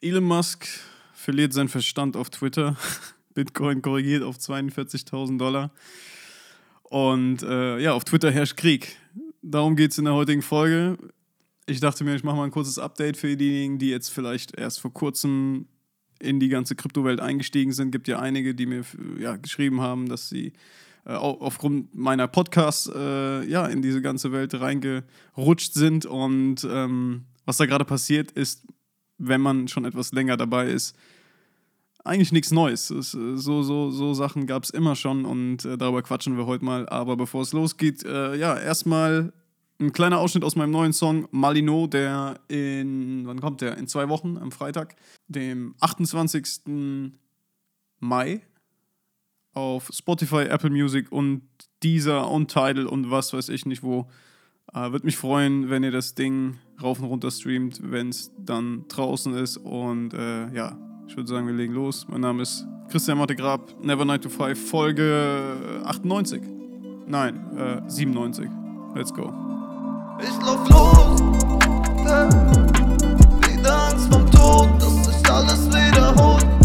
Elon Musk verliert seinen Verstand auf Twitter. Bitcoin korrigiert auf 42.000 Dollar. Und äh, ja, auf Twitter herrscht Krieg. Darum geht es in der heutigen Folge. Ich dachte mir, ich mache mal ein kurzes Update für diejenigen, die jetzt vielleicht erst vor kurzem in die ganze Kryptowelt eingestiegen sind. Gibt ja einige, die mir ja, geschrieben haben, dass sie äh, aufgrund meiner Podcasts äh, ja, in diese ganze Welt reingerutscht sind. Und ähm, was da gerade passiert, ist, wenn man schon etwas länger dabei ist, eigentlich nichts Neues. Es, äh, so, so, so Sachen gab es immer schon und äh, darüber quatschen wir heute mal. Aber bevor es losgeht, äh, ja, erstmal ein kleiner Ausschnitt aus meinem neuen Song Malino, der in, wann kommt der? In zwei Wochen, am Freitag, dem 28. Mai auf Spotify, Apple Music und dieser und Tidal und was weiß ich nicht wo. Äh, Würde mich freuen, wenn ihr das Ding rauf und runter streamt, wenn es dann draußen ist. Und äh, ja, ich würde sagen, wir legen los. Mein Name ist Christian Matte Grab, Never 9 to 5, Folge 98. Nein, äh, 97. Let's go. Ich lauf los, äh, wieder Angst vom Tod, dass sich alles wiederholt.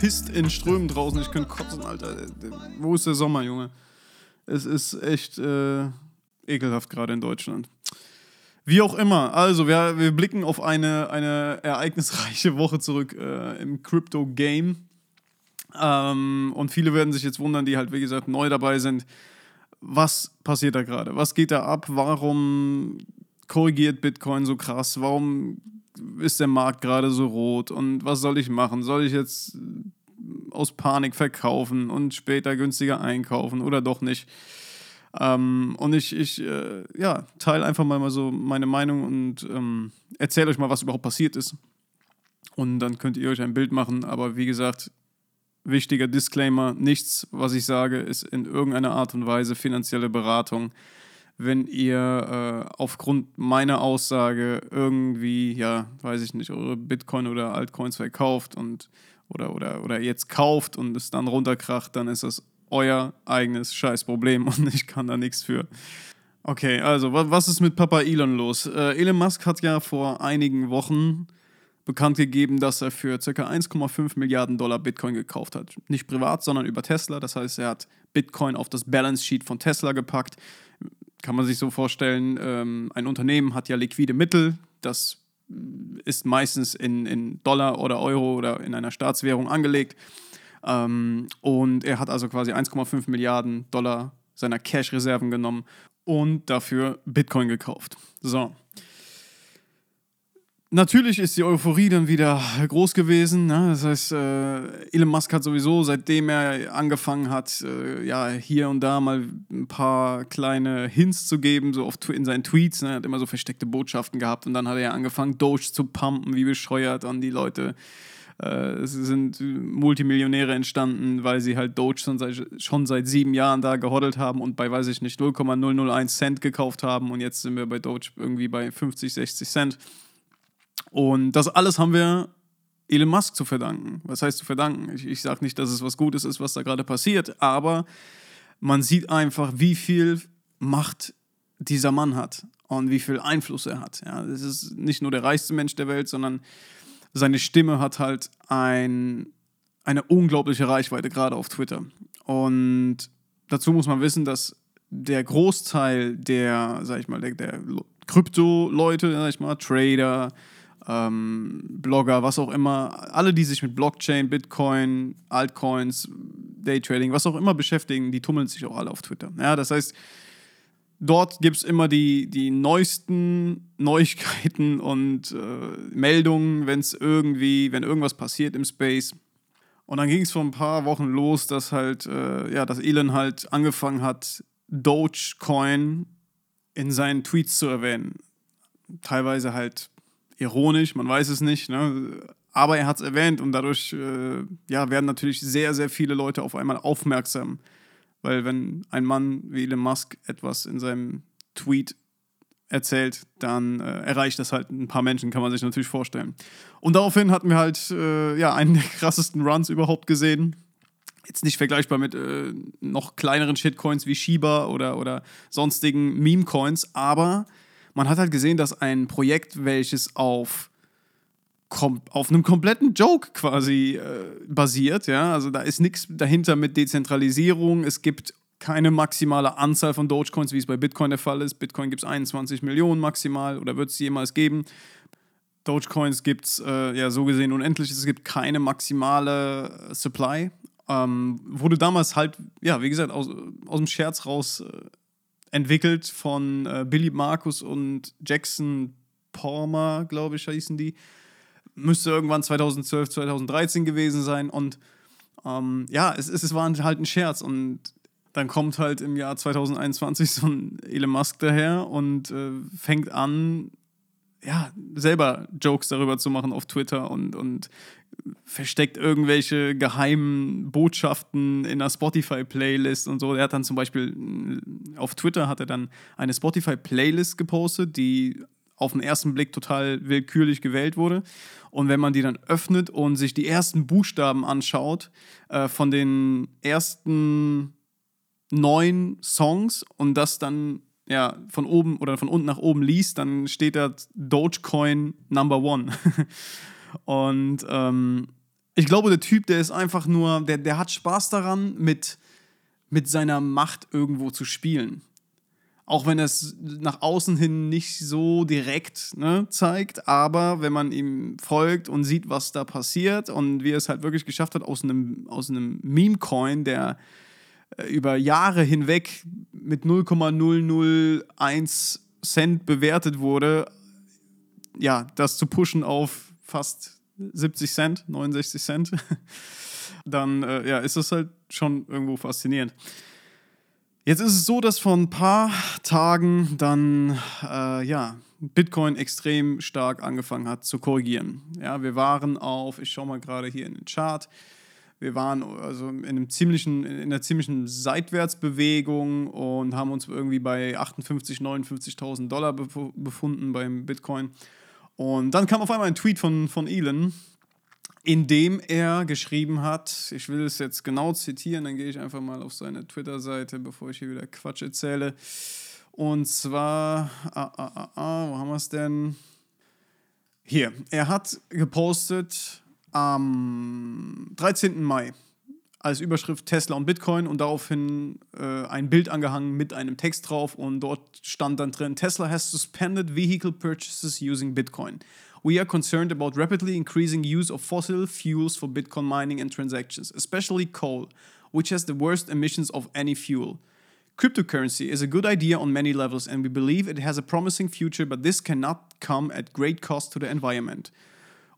Pisst in Strömen draußen. Ich könnte kotzen, Alter. Wo ist der Sommer, Junge? Es ist echt äh, ekelhaft gerade in Deutschland. Wie auch immer, also wir, wir blicken auf eine, eine ereignisreiche Woche zurück äh, im Crypto-Game. Ähm, und viele werden sich jetzt wundern, die halt, wie gesagt, neu dabei sind. Was passiert da gerade? Was geht da ab? Warum korrigiert Bitcoin so krass? Warum ist der Markt gerade so rot? Und was soll ich machen? Soll ich jetzt aus Panik verkaufen und später günstiger einkaufen oder doch nicht? Ähm, und ich, ich äh, ja, teile einfach mal, mal so meine Meinung und ähm, erzähle euch mal, was überhaupt passiert ist. Und dann könnt ihr euch ein Bild machen. Aber wie gesagt, wichtiger Disclaimer: nichts, was ich sage, ist in irgendeiner Art und Weise finanzielle Beratung. Wenn ihr äh, aufgrund meiner Aussage irgendwie, ja, weiß ich nicht, eure Bitcoin oder Altcoins verkauft und oder, oder, oder jetzt kauft und es dann runterkracht, dann ist das euer eigenes Scheißproblem und ich kann da nichts für. Okay, also was ist mit Papa Elon los? Äh, Elon Musk hat ja vor einigen Wochen bekannt gegeben, dass er für ca. 1,5 Milliarden Dollar Bitcoin gekauft hat. Nicht privat, sondern über Tesla. Das heißt, er hat Bitcoin auf das Balance Sheet von Tesla gepackt. Kann man sich so vorstellen, ähm, ein Unternehmen hat ja liquide Mittel, das ist meistens in, in Dollar oder Euro oder in einer Staatswährung angelegt. Ähm, und er hat also quasi 1,5 Milliarden Dollar seiner Cash-Reserven genommen und dafür Bitcoin gekauft. So. Natürlich ist die Euphorie dann wieder groß gewesen. Ne? Das heißt, äh, Elon Musk hat sowieso, seitdem er angefangen hat, äh, ja, hier und da mal ein paar kleine Hints zu geben, so oft in seinen Tweets. Ne? Er hat immer so versteckte Botschaften gehabt und dann hat er ja angefangen, Doge zu pumpen, wie bescheuert an die Leute. Äh, es sind Multimillionäre entstanden, weil sie halt Doge schon seit, schon seit sieben Jahren da gehoddelt haben und bei, weiß ich nicht, 0,001 Cent gekauft haben und jetzt sind wir bei Doge irgendwie bei 50, 60 Cent. Und das alles haben wir Elon Musk zu verdanken. Was heißt zu verdanken? Ich, ich sage nicht, dass es was Gutes ist, was da gerade passiert, aber man sieht einfach, wie viel Macht dieser Mann hat und wie viel Einfluss er hat. Ja, das ist nicht nur der reichste Mensch der Welt, sondern seine Stimme hat halt ein, eine unglaubliche Reichweite, gerade auf Twitter. Und dazu muss man wissen, dass der Großteil der, sag ich mal, der, der Krypto-Leute, sag ich mal, Trader, ähm, Blogger, was auch immer, alle, die sich mit Blockchain, Bitcoin, Altcoins, Daytrading, was auch immer beschäftigen, die tummeln sich auch alle auf Twitter. Ja, das heißt, dort gibt es immer die, die neuesten Neuigkeiten und äh, Meldungen, wenn es irgendwie, wenn irgendwas passiert im Space. Und dann ging es vor ein paar Wochen los, dass halt, äh, ja, dass Elon halt angefangen hat, Dogecoin in seinen Tweets zu erwähnen. Teilweise halt ironisch, man weiß es nicht. Ne? Aber er hat es erwähnt und dadurch äh, ja, werden natürlich sehr, sehr viele Leute auf einmal aufmerksam. Weil wenn ein Mann wie Elon Musk etwas in seinem Tweet erzählt, dann äh, erreicht das halt ein paar Menschen, kann man sich natürlich vorstellen. Und daraufhin hatten wir halt äh, ja, einen der krassesten Runs überhaupt gesehen. Jetzt nicht vergleichbar mit äh, noch kleineren Shitcoins wie Shiba oder, oder sonstigen Meme-Coins, aber man hat halt gesehen, dass ein Projekt, welches auf, auf einem kompletten Joke quasi äh, basiert, ja, also da ist nichts dahinter mit Dezentralisierung, es gibt keine maximale Anzahl von Dogecoins, wie es bei Bitcoin der Fall ist. Bitcoin gibt es 21 Millionen maximal oder wird es jemals geben. Dogecoins gibt es äh, ja so gesehen unendlich. Es gibt keine maximale äh, Supply. Ähm, wurde damals halt, ja, wie gesagt, aus, aus dem Scherz raus äh, entwickelt von äh, Billy Markus und Jackson Palmer, glaube ich, hießen die. Müsste irgendwann 2012, 2013 gewesen sein. Und ähm, ja, es, es war halt ein Scherz. Und dann kommt halt im Jahr 2021 so ein Elon Musk daher und äh, fängt an, ja, selber Jokes darüber zu machen auf Twitter und, und versteckt irgendwelche geheimen Botschaften in einer Spotify-Playlist und so. Er hat dann zum Beispiel auf Twitter hat er dann eine Spotify-Playlist gepostet, die auf den ersten Blick total willkürlich gewählt wurde. Und wenn man die dann öffnet und sich die ersten Buchstaben anschaut, äh, von den ersten neun Songs und das dann ja von oben oder von unten nach oben liest, dann steht da Dogecoin Number One. und ähm, ich glaube, der Typ, der ist einfach nur, der, der hat Spaß daran, mit, mit seiner Macht irgendwo zu spielen. Auch wenn es nach außen hin nicht so direkt ne, zeigt, aber wenn man ihm folgt und sieht, was da passiert und wie er es halt wirklich geschafft hat, aus einem, aus einem Meme-Coin, der äh, über Jahre hinweg mit 0,001 Cent bewertet wurde, ja, das zu pushen auf fast 70 Cent, 69 Cent, dann äh, ja, ist das halt schon irgendwo faszinierend. Jetzt ist es so, dass vor ein paar Tagen dann äh, ja, Bitcoin extrem stark angefangen hat zu korrigieren. Ja, wir waren auf, ich schaue mal gerade hier in den Chart, wir waren also in, einem ziemlichen, in einer ziemlichen Seitwärtsbewegung und haben uns irgendwie bei 58.000, 59.000 Dollar befunden beim Bitcoin. Und dann kam auf einmal ein Tweet von, von Elon, in dem er geschrieben hat, ich will es jetzt genau zitieren, dann gehe ich einfach mal auf seine Twitter-Seite, bevor ich hier wieder Quatsch erzähle. Und zwar, ah, ah, ah, ah wo haben wir es denn? Hier, er hat gepostet, am 13. Mai als Überschrift Tesla und Bitcoin und daraufhin äh, ein Bild angehangen mit einem Text drauf und dort stand dann drin, Tesla has suspended vehicle purchases using Bitcoin. We are concerned about rapidly increasing use of fossil fuels for Bitcoin mining and transactions, especially coal, which has the worst emissions of any fuel. Cryptocurrency is a good idea on many levels and we believe it has a promising future, but this cannot come at great cost to the environment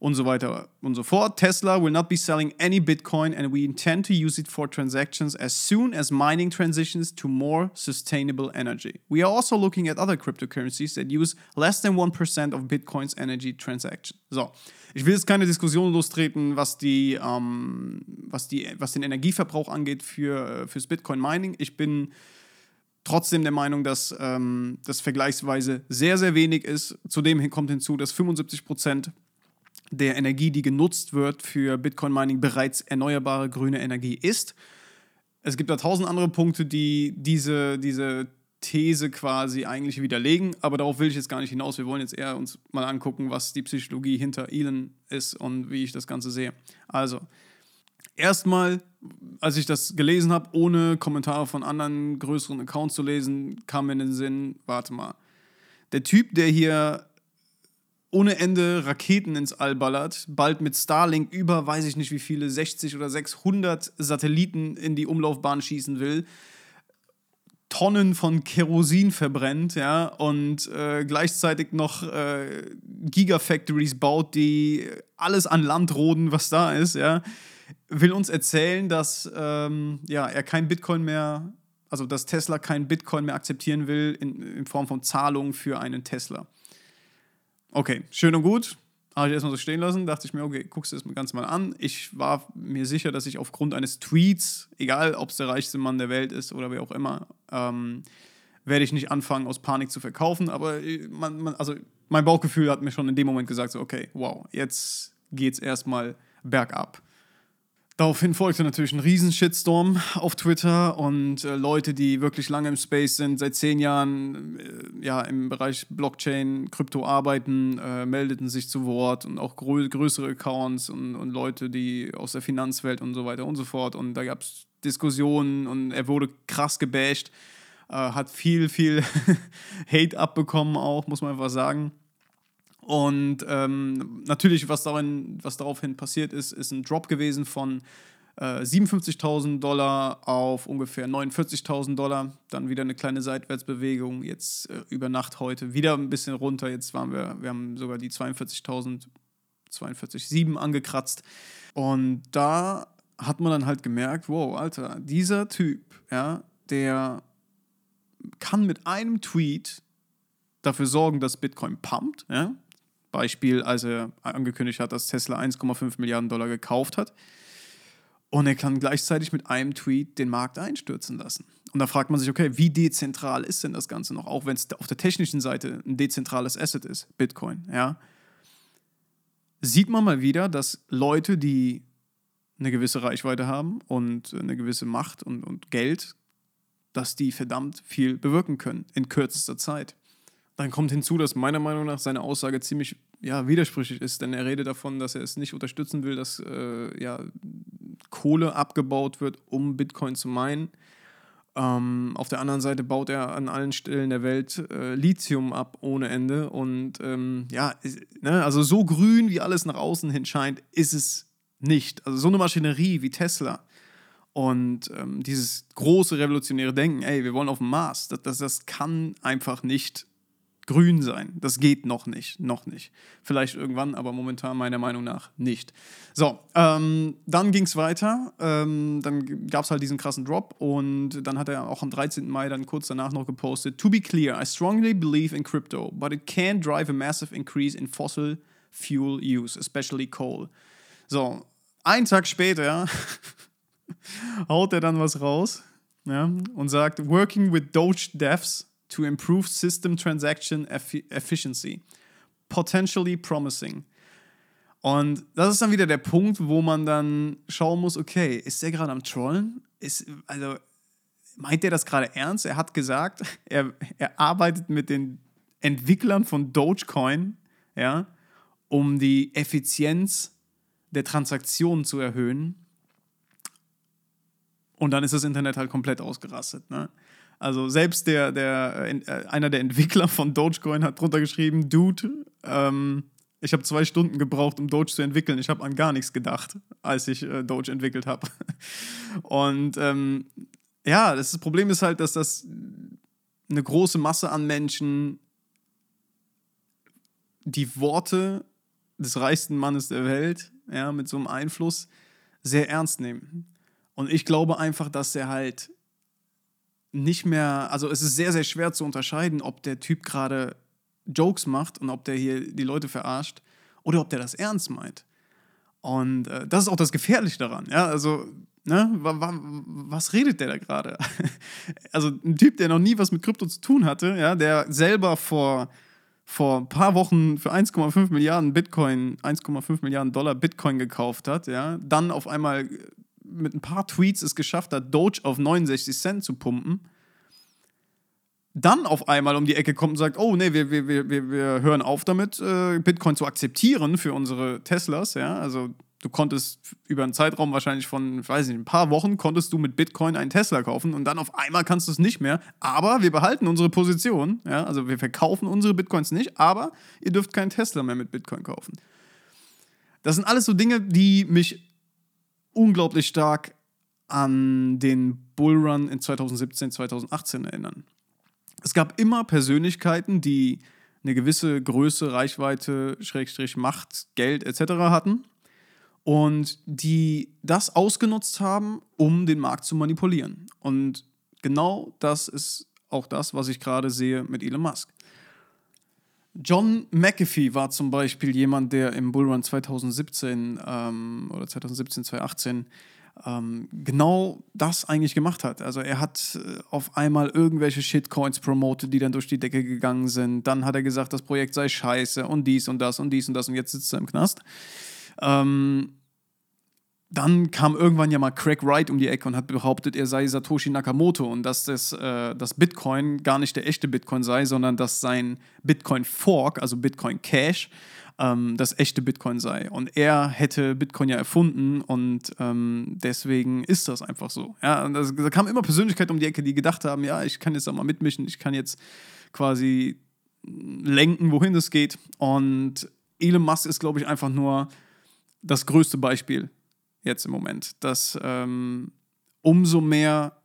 und so weiter und so fort. Tesla will not be selling any Bitcoin and we intend to use it for transactions as soon as mining transitions to more sustainable energy. We are also looking at other cryptocurrencies that use less than 1% of Bitcoins energy transaction. So, ich will jetzt keine Diskussion lostreten, was, die, ähm, was, die, was den Energieverbrauch angeht für, fürs Bitcoin-Mining. Ich bin trotzdem der Meinung, dass ähm, das vergleichsweise sehr, sehr wenig ist. Zudem kommt hinzu, dass 75 Prozent der Energie, die genutzt wird für Bitcoin-Mining, bereits erneuerbare grüne Energie ist. Es gibt da tausend andere Punkte, die diese, diese These quasi eigentlich widerlegen, aber darauf will ich jetzt gar nicht hinaus. Wir wollen jetzt eher uns mal angucken, was die Psychologie hinter Elon ist und wie ich das Ganze sehe. Also, erstmal, als ich das gelesen habe, ohne Kommentare von anderen größeren Accounts zu lesen, kam mir in den Sinn, warte mal, der Typ, der hier ohne Ende Raketen ins All ballert, bald mit Starlink über, weiß ich nicht wie viele, 60 oder 600 Satelliten in die Umlaufbahn schießen will, Tonnen von Kerosin verbrennt, ja, und äh, gleichzeitig noch äh, Gigafactories baut, die alles an Land roden, was da ist, ja, will uns erzählen, dass ähm, ja, er kein Bitcoin mehr, also dass Tesla kein Bitcoin mehr akzeptieren will in, in Form von Zahlungen für einen Tesla. Okay, schön und gut. Habe ich erstmal so stehen lassen, dachte ich mir, okay, guckst du das ganz mal an. Ich war mir sicher, dass ich aufgrund eines Tweets, egal ob es der reichste Mann der Welt ist oder wer auch immer, ähm, werde ich nicht anfangen, aus Panik zu verkaufen. Aber äh, man, man, also mein Bauchgefühl hat mir schon in dem Moment gesagt, so, okay, wow, jetzt geht's erstmal bergab. Daraufhin folgte natürlich ein Riesen-Shitstorm auf Twitter und äh, Leute, die wirklich lange im Space sind, seit zehn Jahren äh, ja, im Bereich Blockchain, Krypto arbeiten, äh, meldeten sich zu Wort und auch grö größere Accounts und, und Leute, die aus der Finanzwelt und so weiter und so fort. Und da gab es Diskussionen und er wurde krass gebasht, äh, hat viel, viel Hate abbekommen auch, muss man einfach sagen. Und ähm, natürlich, was, darin, was daraufhin passiert ist, ist ein Drop gewesen von äh, 57.000 Dollar auf ungefähr 49.000 Dollar. Dann wieder eine kleine Seitwärtsbewegung. Jetzt äh, über Nacht heute wieder ein bisschen runter. Jetzt waren wir, wir haben sogar die 42.000, 42,7 angekratzt. Und da hat man dann halt gemerkt, wow, Alter, dieser Typ, ja, der kann mit einem Tweet dafür sorgen, dass Bitcoin pumpt, ja, Beispiel, als er angekündigt hat, dass Tesla 1,5 Milliarden Dollar gekauft hat. Und er kann gleichzeitig mit einem Tweet den Markt einstürzen lassen. Und da fragt man sich, okay, wie dezentral ist denn das Ganze noch? Auch wenn es auf der technischen Seite ein dezentrales Asset ist, Bitcoin, ja. Sieht man mal wieder, dass Leute, die eine gewisse Reichweite haben und eine gewisse Macht und, und Geld, dass die verdammt viel bewirken können in kürzester Zeit. Dann kommt hinzu, dass meiner Meinung nach seine Aussage ziemlich ja, widersprüchlich ist, denn er redet davon, dass er es nicht unterstützen will, dass äh, ja, Kohle abgebaut wird, um Bitcoin zu meinen. Ähm, auf der anderen Seite baut er an allen Stellen der Welt äh, Lithium ab ohne Ende. Und ähm, ja, ne, also so grün, wie alles nach außen hin scheint, ist es nicht. Also so eine Maschinerie wie Tesla und ähm, dieses große revolutionäre Denken, ey, wir wollen auf den Mars, das, das, das kann einfach nicht grün sein. Das geht noch nicht, noch nicht. Vielleicht irgendwann, aber momentan meiner Meinung nach nicht. So, ähm, dann ging es weiter. Ähm, dann gab es halt diesen krassen Drop und dann hat er auch am 13. Mai dann kurz danach noch gepostet: To be clear, I strongly believe in crypto, but it can drive a massive increase in fossil fuel use, especially coal. So, einen Tag später haut er dann was raus ja, und sagt: Working with Doge devs to improve system transaction efficiency. Potentially promising. Und das ist dann wieder der Punkt, wo man dann schauen muss, okay, ist der gerade am Trollen? Ist, also, meint der das gerade ernst? Er hat gesagt, er, er arbeitet mit den Entwicklern von Dogecoin, ja, um die Effizienz der Transaktionen zu erhöhen. Und dann ist das Internet halt komplett ausgerastet. Ne? Also selbst der, der, äh, einer der Entwickler von Dogecoin hat drunter geschrieben, Dude, ähm, ich habe zwei Stunden gebraucht, um Doge zu entwickeln. Ich habe an gar nichts gedacht, als ich äh, Doge entwickelt habe. Und ähm, ja, das, das Problem ist halt, dass das eine große Masse an Menschen die Worte des reichsten Mannes der Welt, ja, mit so einem Einfluss, sehr ernst nehmen. Und ich glaube einfach, dass er halt nicht mehr, also es ist sehr, sehr schwer zu unterscheiden, ob der Typ gerade Jokes macht und ob der hier die Leute verarscht oder ob der das ernst meint. Und äh, das ist auch das Gefährliche daran. Ja, also, ne, was redet der da gerade? also ein Typ, der noch nie was mit Krypto zu tun hatte, ja, der selber vor, vor ein paar Wochen für 1,5 Milliarden Bitcoin, 1,5 Milliarden Dollar Bitcoin gekauft hat, ja, dann auf einmal mit ein paar Tweets es geschafft hat, Doge auf 69 Cent zu pumpen, dann auf einmal um die Ecke kommt und sagt, oh nee, wir, wir, wir, wir hören auf damit, äh, Bitcoin zu akzeptieren für unsere Teslas, ja, also du konntest über einen Zeitraum wahrscheinlich von, ich weiß nicht, ein paar Wochen konntest du mit Bitcoin einen Tesla kaufen und dann auf einmal kannst du es nicht mehr, aber wir behalten unsere Position, ja, also wir verkaufen unsere Bitcoins nicht, aber ihr dürft keinen Tesla mehr mit Bitcoin kaufen. Das sind alles so Dinge, die mich unglaublich stark an den Bullrun in 2017, 2018 erinnern. Es gab immer Persönlichkeiten, die eine gewisse Größe, Reichweite, Schrägstrich, Macht, Geld etc. hatten und die das ausgenutzt haben, um den Markt zu manipulieren. Und genau das ist auch das, was ich gerade sehe mit Elon Musk. John McAfee war zum Beispiel jemand, der im Bullrun 2017 ähm, oder 2017, 2018 ähm, genau das eigentlich gemacht hat. Also er hat äh, auf einmal irgendwelche Shitcoins promotet, die dann durch die Decke gegangen sind. Dann hat er gesagt, das Projekt sei scheiße und dies und das und dies und das und jetzt sitzt er im Knast. Ähm, dann kam irgendwann ja mal Craig Wright um die Ecke und hat behauptet, er sei Satoshi Nakamoto und dass das, äh, das Bitcoin gar nicht der echte Bitcoin sei, sondern dass sein Bitcoin Fork, also Bitcoin Cash, ähm, das echte Bitcoin sei. Und er hätte Bitcoin ja erfunden und ähm, deswegen ist das einfach so. Ja, das, da kam immer Persönlichkeiten um die Ecke, die gedacht haben, ja, ich kann jetzt auch mal mitmischen, ich kann jetzt quasi lenken, wohin es geht. Und Elon Musk ist, glaube ich, einfach nur das größte Beispiel jetzt im Moment, dass ähm, umso mehr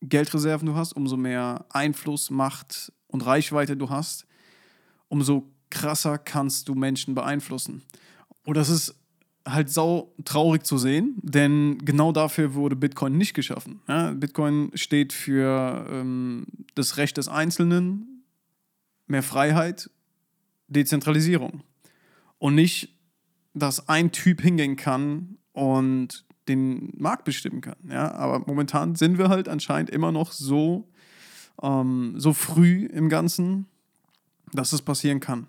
Geldreserven du hast, umso mehr Einfluss, Macht und Reichweite du hast, umso krasser kannst du Menschen beeinflussen. Und das ist halt sau traurig zu sehen, denn genau dafür wurde Bitcoin nicht geschaffen. Ja, Bitcoin steht für ähm, das Recht des Einzelnen, mehr Freiheit, Dezentralisierung. Und nicht, dass ein Typ hingehen kann und den Markt bestimmen kann. Ja? Aber momentan sind wir halt anscheinend immer noch so, ähm, so früh im Ganzen, dass es passieren kann.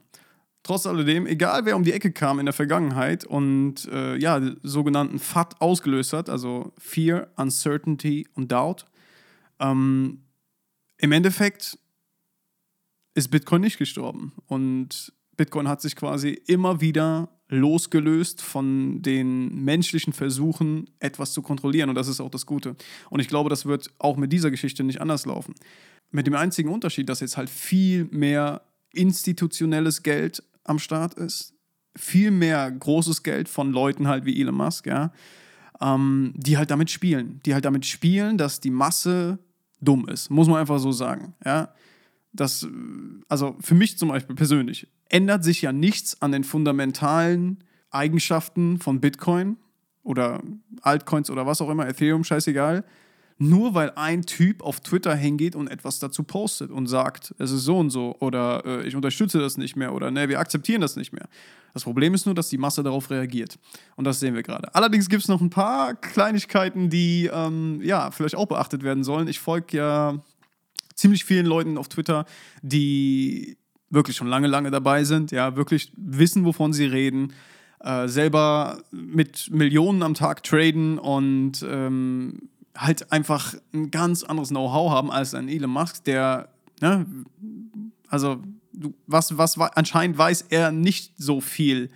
Trotz alledem, egal wer um die Ecke kam in der Vergangenheit und äh, ja, sogenannten FAT ausgelöst hat, also Fear, Uncertainty und Doubt, ähm, im Endeffekt ist Bitcoin nicht gestorben. Und Bitcoin hat sich quasi immer wieder losgelöst von den menschlichen Versuchen, etwas zu kontrollieren. Und das ist auch das Gute. Und ich glaube, das wird auch mit dieser Geschichte nicht anders laufen. Mit dem einzigen Unterschied, dass jetzt halt viel mehr institutionelles Geld am Start ist, viel mehr großes Geld von Leuten halt wie Elon Musk, ja, ähm, die halt damit spielen. Die halt damit spielen, dass die Masse dumm ist. Muss man einfach so sagen, ja. Das, also für mich zum Beispiel persönlich, ändert sich ja nichts an den fundamentalen Eigenschaften von Bitcoin oder Altcoins oder was auch immer, Ethereum, scheißegal. Nur weil ein Typ auf Twitter hingeht und etwas dazu postet und sagt, es ist so und so oder äh, ich unterstütze das nicht mehr oder ne, wir akzeptieren das nicht mehr. Das Problem ist nur, dass die Masse darauf reagiert. Und das sehen wir gerade. Allerdings gibt es noch ein paar Kleinigkeiten, die ähm, ja vielleicht auch beachtet werden sollen. Ich folge ja ziemlich vielen Leuten auf Twitter, die wirklich schon lange, lange dabei sind, ja, wirklich wissen, wovon sie reden, äh, selber mit Millionen am Tag traden und ähm, halt einfach ein ganz anderes Know-how haben als ein Elon Musk, der, ne, also was, was anscheinend weiß er nicht so viel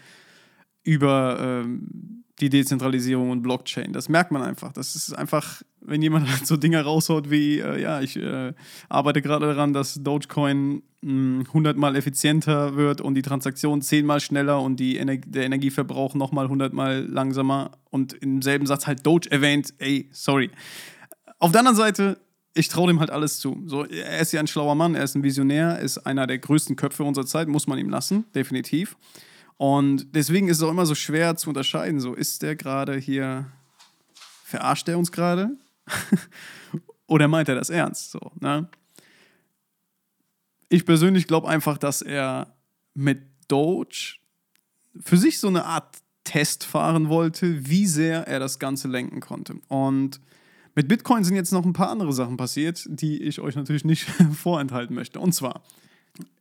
über ähm, die Dezentralisierung und Blockchain. Das merkt man einfach. Das ist einfach, wenn jemand so Dinge raushaut wie, äh, ja, ich äh, arbeite gerade daran, dass Dogecoin mh, 100 mal effizienter wird und die Transaktion 10 mal schneller und die Ener der Energieverbrauch nochmal 100 mal langsamer und im selben Satz halt Doge erwähnt, ey, sorry. Auf der anderen Seite, ich traue dem halt alles zu. So, er ist ja ein schlauer Mann, er ist ein Visionär, ist einer der größten Köpfe unserer Zeit, muss man ihm lassen, definitiv. Und deswegen ist es auch immer so schwer zu unterscheiden. So, ist der gerade hier, verarscht er uns gerade? Oder meint er das ernst? So, ne? Ich persönlich glaube einfach, dass er mit Doge für sich so eine Art Test fahren wollte, wie sehr er das Ganze lenken konnte. Und mit Bitcoin sind jetzt noch ein paar andere Sachen passiert, die ich euch natürlich nicht vorenthalten möchte. Und zwar,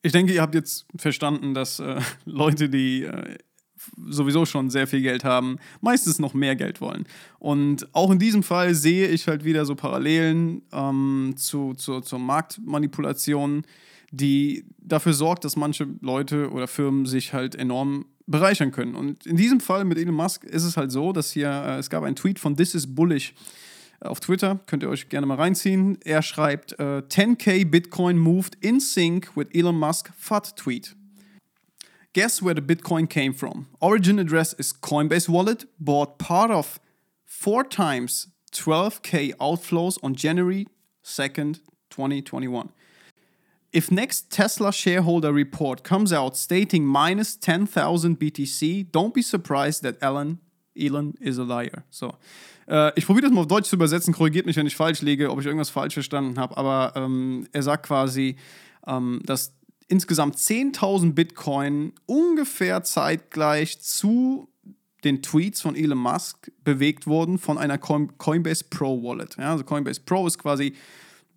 ich denke, ihr habt jetzt verstanden, dass äh, Leute, die äh, sowieso schon sehr viel Geld haben, meistens noch mehr Geld wollen. Und auch in diesem Fall sehe ich halt wieder so Parallelen ähm, zu, zu, zur Marktmanipulation, die dafür sorgt, dass manche Leute oder Firmen sich halt enorm bereichern können. Und in diesem Fall mit Elon Musk ist es halt so, dass hier, äh, es gab einen Tweet von This is Bullish auf Twitter, könnt ihr euch gerne mal reinziehen. Er schreibt, äh, 10k Bitcoin moved in sync with Elon Musk FUD tweet. Guess where the Bitcoin came from? Origin address is Coinbase wallet, bought part of four times 12k outflows on January 2nd, 2021. If next Tesla shareholder report comes out stating minus 10,000 BTC, don't be surprised that Elon, Elon is a liar. So, Äh, ich probiere das mal auf Deutsch zu übersetzen, korrigiert mich, wenn ich falsch liege, ob ich irgendwas falsch verstanden habe. Aber ähm, er sagt quasi, ähm, dass insgesamt 10.000 Bitcoin ungefähr zeitgleich zu den Tweets von Elon Musk bewegt wurden von einer Coinbase Pro Wallet. Ja, also Coinbase Pro ist quasi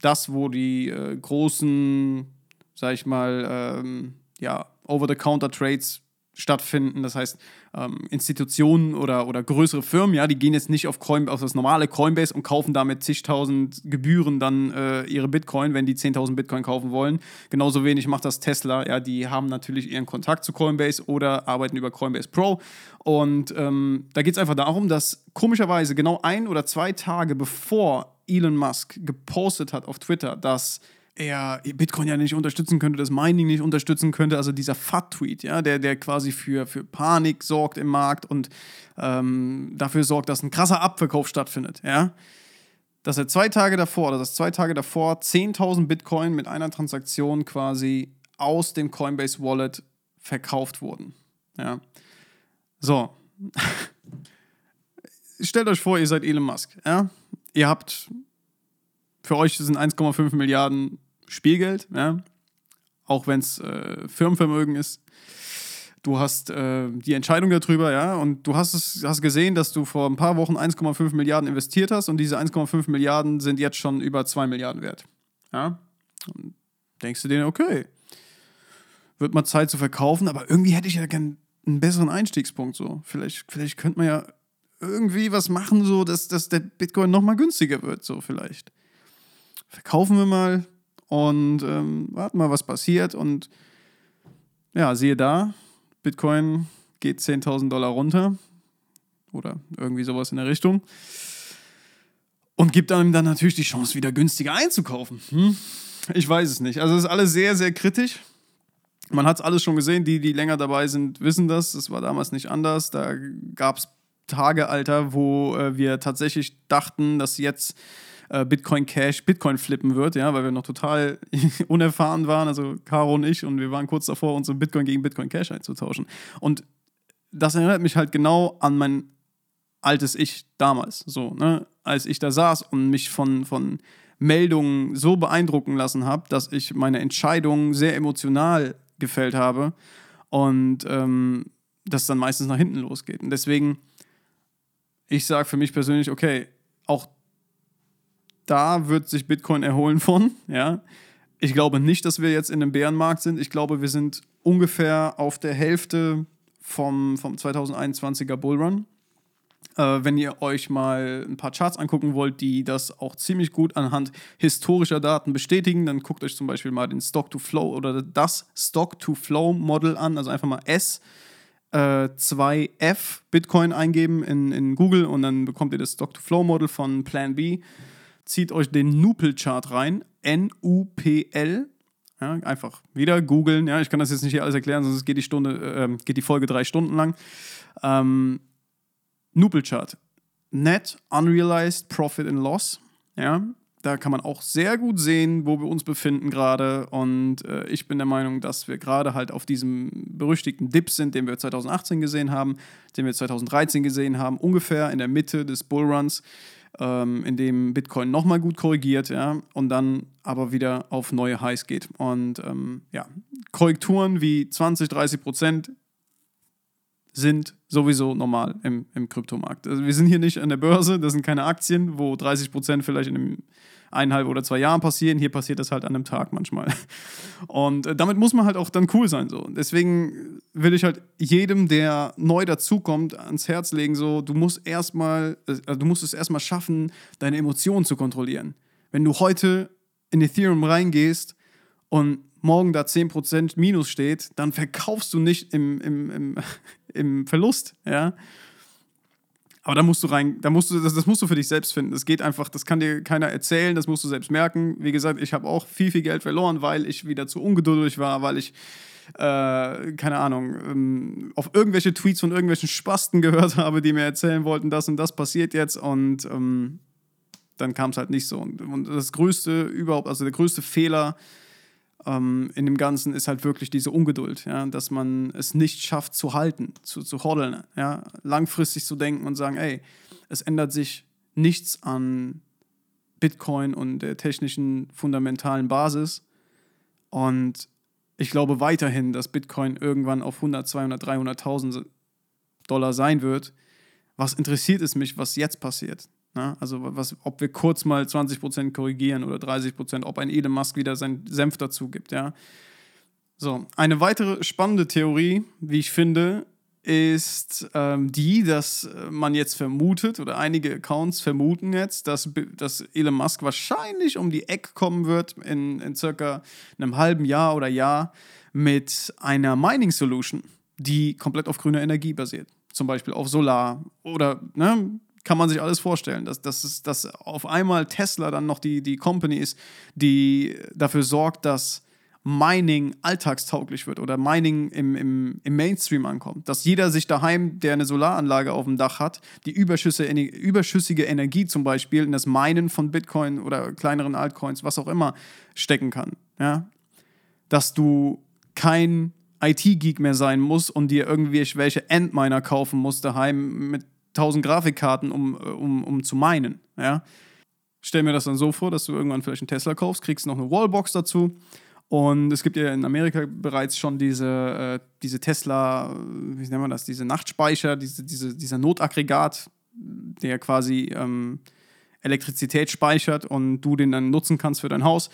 das, wo die äh, großen, sag ich mal, ähm, ja, Over-the-Counter-Trades stattfinden. Das heißt, ähm, Institutionen oder, oder größere Firmen, ja, die gehen jetzt nicht auf, Coin, auf das normale Coinbase und kaufen damit zigtausend Gebühren dann äh, ihre Bitcoin, wenn die 10.000 Bitcoin kaufen wollen. Genauso wenig macht das Tesla. Ja, die haben natürlich ihren Kontakt zu Coinbase oder arbeiten über Coinbase Pro. Und ähm, da geht es einfach darum, dass komischerweise genau ein oder zwei Tage bevor Elon Musk gepostet hat auf Twitter, dass er Bitcoin ja nicht unterstützen könnte, das Mining nicht unterstützen könnte, also dieser FAT-Tweet, ja, der, der quasi für, für Panik sorgt im Markt und ähm, dafür sorgt, dass ein krasser Abverkauf stattfindet, ja. Dass er zwei Tage davor, oder dass zwei Tage davor 10.000 Bitcoin mit einer Transaktion quasi aus dem Coinbase Wallet verkauft wurden, ja. So. Stellt euch vor, ihr seid Elon Musk, ja. Ihr habt für euch sind 1,5 Milliarden Spielgeld, ja? auch wenn es äh, Firmenvermögen ist. Du hast äh, die Entscheidung darüber, ja, und du hast es hast gesehen, dass du vor ein paar Wochen 1,5 Milliarden investiert hast und diese 1,5 Milliarden sind jetzt schon über 2 Milliarden wert. Ja? Und denkst du dir, okay, wird mal Zeit zu verkaufen, aber irgendwie hätte ich ja gern einen besseren Einstiegspunkt so. Vielleicht, vielleicht könnte man ja irgendwie was machen, so dass, dass der Bitcoin noch mal günstiger wird, so vielleicht. Verkaufen wir mal, und ähm, warten mal, was passiert. Und ja, siehe da, Bitcoin geht 10.000 Dollar runter oder irgendwie sowas in der Richtung und gibt einem dann natürlich die Chance, wieder günstiger einzukaufen. Hm? Ich weiß es nicht. Also es ist alles sehr, sehr kritisch. Man hat es alles schon gesehen. Die, die länger dabei sind, wissen das. Das war damals nicht anders. Da gab es Tage, Alter, wo äh, wir tatsächlich dachten, dass jetzt äh, Bitcoin Cash Bitcoin flippen wird, ja, weil wir noch total unerfahren waren, also Caro und ich, und wir waren kurz davor, unsere Bitcoin gegen Bitcoin Cash einzutauschen. Und das erinnert mich halt genau an mein altes Ich damals, so, ne, als ich da saß und mich von, von Meldungen so beeindrucken lassen habe, dass ich meine Entscheidung sehr emotional gefällt habe und ähm, das dann meistens nach hinten losgeht. Und deswegen, ich sage für mich persönlich, okay, auch da wird sich Bitcoin erholen von. Ja. Ich glaube nicht, dass wir jetzt in einem Bärenmarkt sind. Ich glaube, wir sind ungefähr auf der Hälfte vom, vom 2021er Bullrun. Äh, wenn ihr euch mal ein paar Charts angucken wollt, die das auch ziemlich gut anhand historischer Daten bestätigen, dann guckt euch zum Beispiel mal den Stock-to-Flow oder das Stock-to-Flow-Model an, also einfach mal S. 2F äh, Bitcoin eingeben in, in Google und dann bekommt ihr das Stock-to-Flow-Model von Plan B zieht euch den Nupel-Chart rein. N-U-P-L. Ja, einfach wieder googeln. Ja, ich kann das jetzt nicht hier alles erklären, sonst geht die Stunde, äh, geht die Folge drei Stunden lang. Ähm, Nupel-Chart. Net Unrealized Profit and Loss. Ja, da kann man auch sehr gut sehen, wo wir uns befinden gerade. Und äh, ich bin der Meinung, dass wir gerade halt auf diesem berüchtigten Dip sind, den wir 2018 gesehen haben, den wir 2013 gesehen haben, ungefähr in der Mitte des Bullruns ähm, in dem Bitcoin nochmal gut korrigiert, ja, und dann aber wieder auf neue Highs geht. Und ähm, ja, Korrekturen wie 20, 30 Prozent sind sowieso normal im, im Kryptomarkt. Also wir sind hier nicht an der Börse, das sind keine Aktien, wo 30 Prozent vielleicht in einem eineinhalb oder zwei Jahren passieren. Hier passiert das halt an einem Tag manchmal. Und äh, damit muss man halt auch dann cool sein. So. Deswegen will ich halt jedem, der neu dazukommt, ans Herz legen, so, du musst erstmal, also du musst es erstmal schaffen, deine Emotionen zu kontrollieren. Wenn du heute in Ethereum reingehst und morgen da 10% Minus steht, dann verkaufst du nicht im, im, im, im Verlust, ja. Aber da musst du rein, da musst du, das, das musst du für dich selbst finden. Das geht einfach, das kann dir keiner erzählen, das musst du selbst merken. Wie gesagt, ich habe auch viel, viel Geld verloren, weil ich wieder zu ungeduldig war, weil ich, äh, keine Ahnung, ähm, auf irgendwelche Tweets von irgendwelchen Spasten gehört habe, die mir erzählen wollten, das und das passiert jetzt und ähm, dann kam es halt nicht so. Und, und das größte überhaupt, also der größte Fehler, ähm, in dem Ganzen ist halt wirklich diese Ungeduld, ja, dass man es nicht schafft zu halten, zu, zu hodeln, ja, langfristig zu denken und sagen, ey, es ändert sich nichts an Bitcoin und der technischen fundamentalen Basis und Ich glaube weiterhin, dass Bitcoin irgendwann auf 100, 200, 300.000 Dollar sein wird. Was interessiert es mich, was jetzt passiert? Na, also was, ob wir kurz mal 20% korrigieren oder 30%, ob ein Elon Musk wieder seinen Senf dazu gibt, ja. So, eine weitere spannende Theorie, wie ich finde, ist ähm, die, dass man jetzt vermutet oder einige Accounts vermuten jetzt, dass, dass Elon Musk wahrscheinlich um die Ecke kommen wird in, in circa einem halben Jahr oder Jahr mit einer Mining Solution, die komplett auf grüner Energie basiert. Zum Beispiel auf Solar oder ne, kann man sich alles vorstellen, dass, dass, dass auf einmal Tesla dann noch die, die Company ist, die dafür sorgt, dass Mining alltagstauglich wird oder Mining im, im, im Mainstream ankommt. Dass jeder sich daheim, der eine Solaranlage auf dem Dach hat, die Überschüsse, überschüssige Energie zum Beispiel in das Minen von Bitcoin oder kleineren Altcoins, was auch immer, stecken kann. Ja? Dass du kein IT-Geek mehr sein musst und dir irgendwie welche Endminer kaufen musst daheim mit 1000 Grafikkarten, um, um, um zu minen. Ja? Stell mir das dann so vor, dass du irgendwann vielleicht einen Tesla kaufst, kriegst noch eine Wallbox dazu und es gibt ja in Amerika bereits schon diese, äh, diese Tesla, wie nennt man das, diese Nachtspeicher, diese, diese, dieser Notaggregat, der quasi ähm, Elektrizität speichert und du den dann nutzen kannst für dein Haus.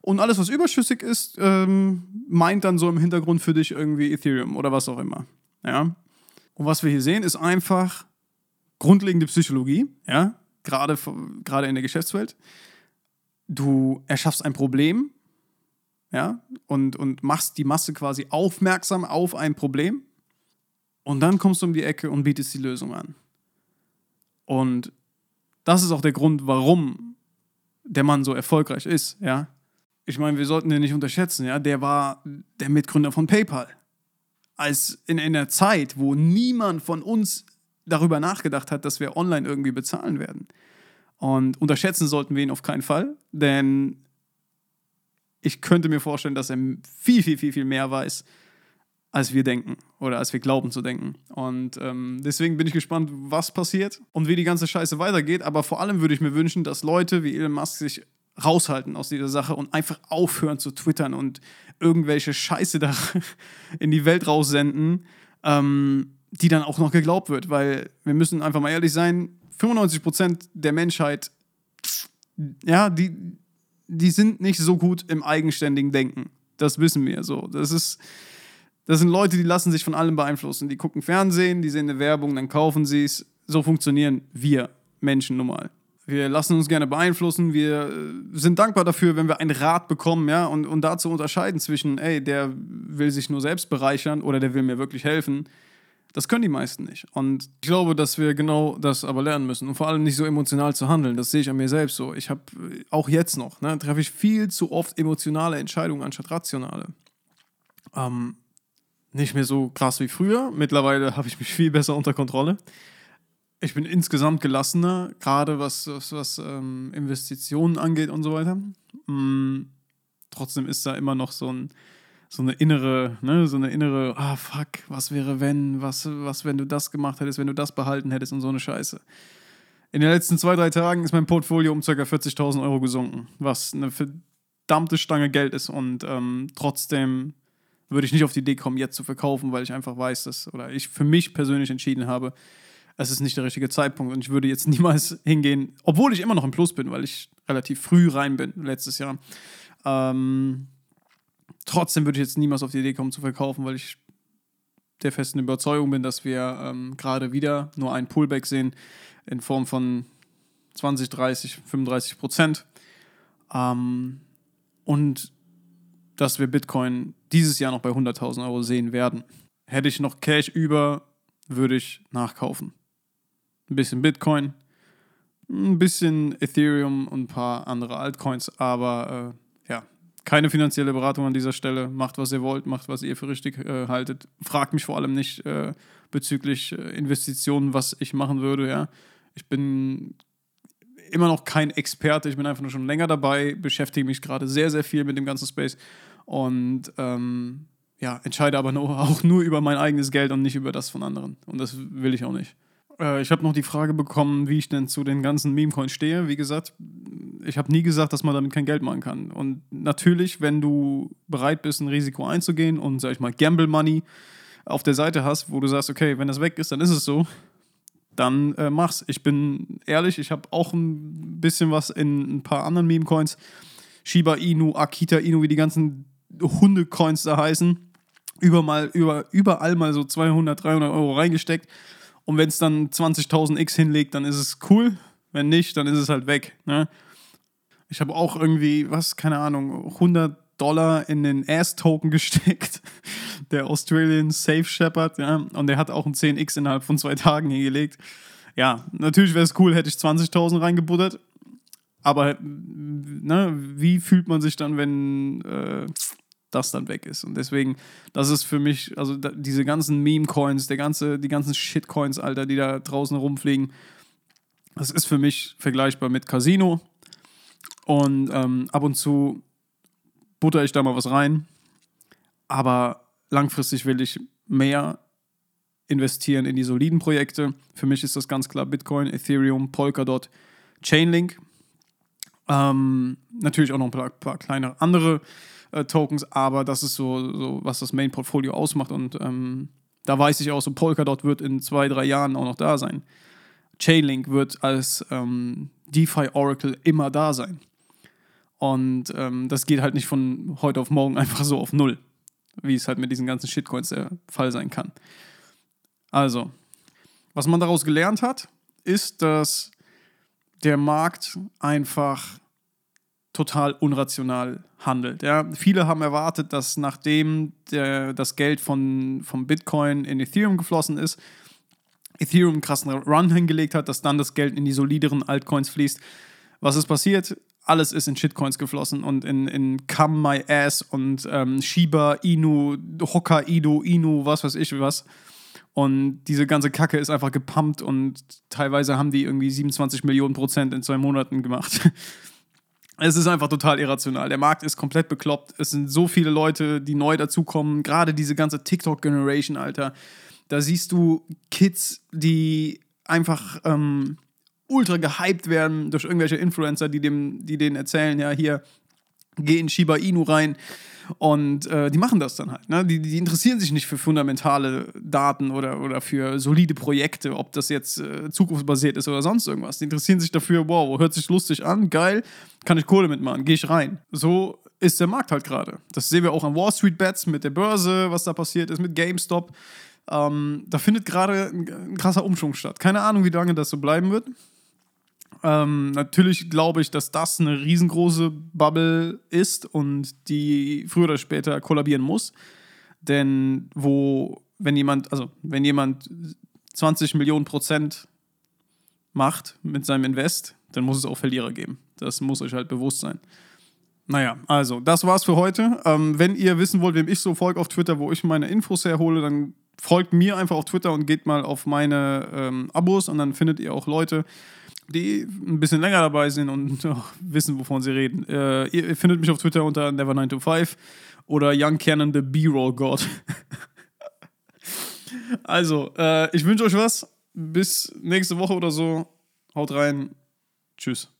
Und alles, was überschüssig ist, ähm, meint dann so im Hintergrund für dich irgendwie Ethereum oder was auch immer. Ja? Und was wir hier sehen, ist einfach grundlegende Psychologie, ja, gerade, gerade in der Geschäftswelt. Du erschaffst ein Problem, ja, und, und machst die Masse quasi aufmerksam auf ein Problem und dann kommst du um die Ecke und bietest die Lösung an. Und das ist auch der Grund, warum der Mann so erfolgreich ist, ja. Ich meine, wir sollten den nicht unterschätzen, ja. Der war der Mitgründer von PayPal. Als in einer Zeit, wo niemand von uns darüber nachgedacht hat, dass wir online irgendwie bezahlen werden. Und unterschätzen sollten wir ihn auf keinen Fall, denn ich könnte mir vorstellen, dass er viel, viel, viel, viel mehr weiß, als wir denken oder als wir glauben zu denken. Und ähm, deswegen bin ich gespannt, was passiert und wie die ganze Scheiße weitergeht. Aber vor allem würde ich mir wünschen, dass Leute wie Elon Musk sich raushalten aus dieser Sache und einfach aufhören zu twittern und irgendwelche Scheiße da in die Welt raussenden, ähm, die dann auch noch geglaubt wird. Weil wir müssen einfach mal ehrlich sein, 95% der Menschheit, ja, die, die sind nicht so gut im eigenständigen Denken. Das wissen wir so. Das ist, das sind Leute, die lassen sich von allem beeinflussen. Die gucken Fernsehen, die sehen eine Werbung, dann kaufen sie es. So funktionieren wir Menschen nun mal. Wir lassen uns gerne beeinflussen. Wir äh, sind dankbar dafür, wenn wir einen Rat bekommen, ja, und, und da zu unterscheiden zwischen, ey, der will sich nur selbst bereichern oder der will mir wirklich helfen. Das können die meisten nicht. Und ich glaube, dass wir genau das aber lernen müssen. Und vor allem nicht so emotional zu handeln. Das sehe ich an mir selbst so. Ich habe auch jetzt noch, ne, treffe ich viel zu oft emotionale Entscheidungen anstatt rationale. Ähm, nicht mehr so krass wie früher. Mittlerweile habe ich mich viel besser unter Kontrolle. Ich bin insgesamt gelassener, gerade was, was, was ähm, Investitionen angeht und so weiter. Mm, trotzdem ist da immer noch so ein so eine innere, ne, so eine innere, ah fuck, was wäre wenn, was, was, wenn du das gemacht hättest, wenn du das behalten hättest und so eine Scheiße. In den letzten zwei, drei Tagen ist mein Portfolio um ca. 40.000 Euro gesunken, was eine verdammte Stange Geld ist und ähm, trotzdem würde ich nicht auf die Idee kommen, jetzt zu verkaufen, weil ich einfach weiß, dass, oder ich für mich persönlich entschieden habe, es ist nicht der richtige Zeitpunkt und ich würde jetzt niemals hingehen, obwohl ich immer noch im Plus bin, weil ich relativ früh rein bin letztes Jahr. Ähm, Trotzdem würde ich jetzt niemals auf die Idee kommen zu verkaufen, weil ich der festen Überzeugung bin, dass wir ähm, gerade wieder nur einen Pullback sehen in Form von 20, 30, 35 Prozent. Ähm, und dass wir Bitcoin dieses Jahr noch bei 100.000 Euro sehen werden. Hätte ich noch Cash über, würde ich nachkaufen. Ein bisschen Bitcoin, ein bisschen Ethereum und ein paar andere Altcoins, aber äh, keine finanzielle Beratung an dieser Stelle. Macht, was ihr wollt, macht, was ihr für richtig äh, haltet. Fragt mich vor allem nicht äh, bezüglich äh, Investitionen, was ich machen würde. Ja. Ich bin immer noch kein Experte, ich bin einfach nur schon länger dabei, beschäftige mich gerade sehr, sehr viel mit dem ganzen Space und ähm, ja, entscheide aber auch nur über mein eigenes Geld und nicht über das von anderen. Und das will ich auch nicht. Äh, ich habe noch die Frage bekommen, wie ich denn zu den ganzen Meme-Coins stehe. Wie gesagt, ich habe nie gesagt, dass man damit kein Geld machen kann. Und natürlich, wenn du bereit bist, ein Risiko einzugehen und, sag ich mal, Gamble Money auf der Seite hast, wo du sagst, okay, wenn das weg ist, dann ist es so, dann äh, mach's. Ich bin ehrlich, ich habe auch ein bisschen was in ein paar anderen Meme-Coins. Shiba Inu, Akita Inu, wie die ganzen Hunde-Coins da heißen. Überall, über, überall mal so 200, 300 Euro reingesteckt. Und wenn es dann 20.000 X hinlegt, dann ist es cool. Wenn nicht, dann ist es halt weg. Ne? Ich habe auch irgendwie, was, keine Ahnung, 100 Dollar in den Ass-Token gesteckt. Der Australian Safe Shepherd, ja. Und der hat auch ein 10x innerhalb von zwei Tagen hingelegt. Ja, natürlich wäre es cool, hätte ich 20.000 reingebuttert. Aber ne, wie fühlt man sich dann, wenn äh, das dann weg ist? Und deswegen, das ist für mich, also da, diese ganzen Meme-Coins, ganze, die ganzen Shit-Coins, Alter, die da draußen rumfliegen, das ist für mich vergleichbar mit Casino. Und ähm, ab und zu butter ich da mal was rein. Aber langfristig will ich mehr investieren in die soliden Projekte. Für mich ist das ganz klar Bitcoin, Ethereum, Polkadot, Chainlink. Ähm, natürlich auch noch ein paar, paar kleine andere äh, Tokens, aber das ist so, so, was das Main-Portfolio ausmacht. Und ähm, da weiß ich auch, so Polkadot wird in zwei, drei Jahren auch noch da sein. Chainlink wird als ähm, DeFi-Oracle immer da sein. Und ähm, das geht halt nicht von heute auf morgen einfach so auf Null, wie es halt mit diesen ganzen Shitcoins der Fall sein kann. Also, was man daraus gelernt hat, ist, dass der Markt einfach total unrational handelt. Ja. Viele haben erwartet, dass nachdem der, das Geld von, vom Bitcoin in Ethereum geflossen ist, Ethereum einen krassen Run hingelegt hat, dass dann das Geld in die solideren Altcoins fließt. Was ist passiert? Alles ist in Shitcoins geflossen und in, in Come My Ass und ähm, Shiba, Inu, Hokkaido, Inu, was weiß ich was. Und diese ganze Kacke ist einfach gepumpt und teilweise haben die irgendwie 27 Millionen Prozent in zwei Monaten gemacht. Es ist einfach total irrational. Der Markt ist komplett bekloppt. Es sind so viele Leute, die neu dazukommen. Gerade diese ganze TikTok-Generation, Alter. Da siehst du Kids, die einfach ähm, ultra gehypt werden durch irgendwelche Influencer, die, dem, die denen erzählen, ja, hier, geh in Shiba Inu rein. Und äh, die machen das dann halt. Ne? Die, die, interessieren sich nicht für fundamentale Daten oder, oder für solide Projekte, ob das jetzt äh, zukunftsbasiert ist oder sonst irgendwas. Die interessieren sich dafür, wow, hört sich lustig an, geil, kann ich Kohle mitmachen, gehe ich rein. So ist der Markt halt gerade. Das sehen wir auch an Wall Street Bets mit der Börse, was da passiert ist, mit GameStop. Ähm, da findet gerade ein, ein krasser Umschwung statt. Keine Ahnung, wie lange das so bleiben wird. Ähm, natürlich glaube ich, dass das eine riesengroße Bubble ist und die früher oder später kollabieren muss. Denn wo, wenn jemand, also wenn jemand 20 Millionen Prozent macht mit seinem Invest, dann muss es auch Verlierer geben. Das muss euch halt bewusst sein. Naja, also, das war's für heute. Ähm, wenn ihr wissen wollt, wem ich so folge auf Twitter, wo ich meine Infos herhole, dann folgt mir einfach auf Twitter und geht mal auf meine ähm, Abos und dann findet ihr auch Leute, die ein bisschen länger dabei sind und oh, wissen, wovon sie reden. Äh, ihr findet mich auf Twitter unter Never925 oder Young Cannon the B-Roll God. also, äh, ich wünsche euch was. Bis nächste Woche oder so. Haut rein. Tschüss.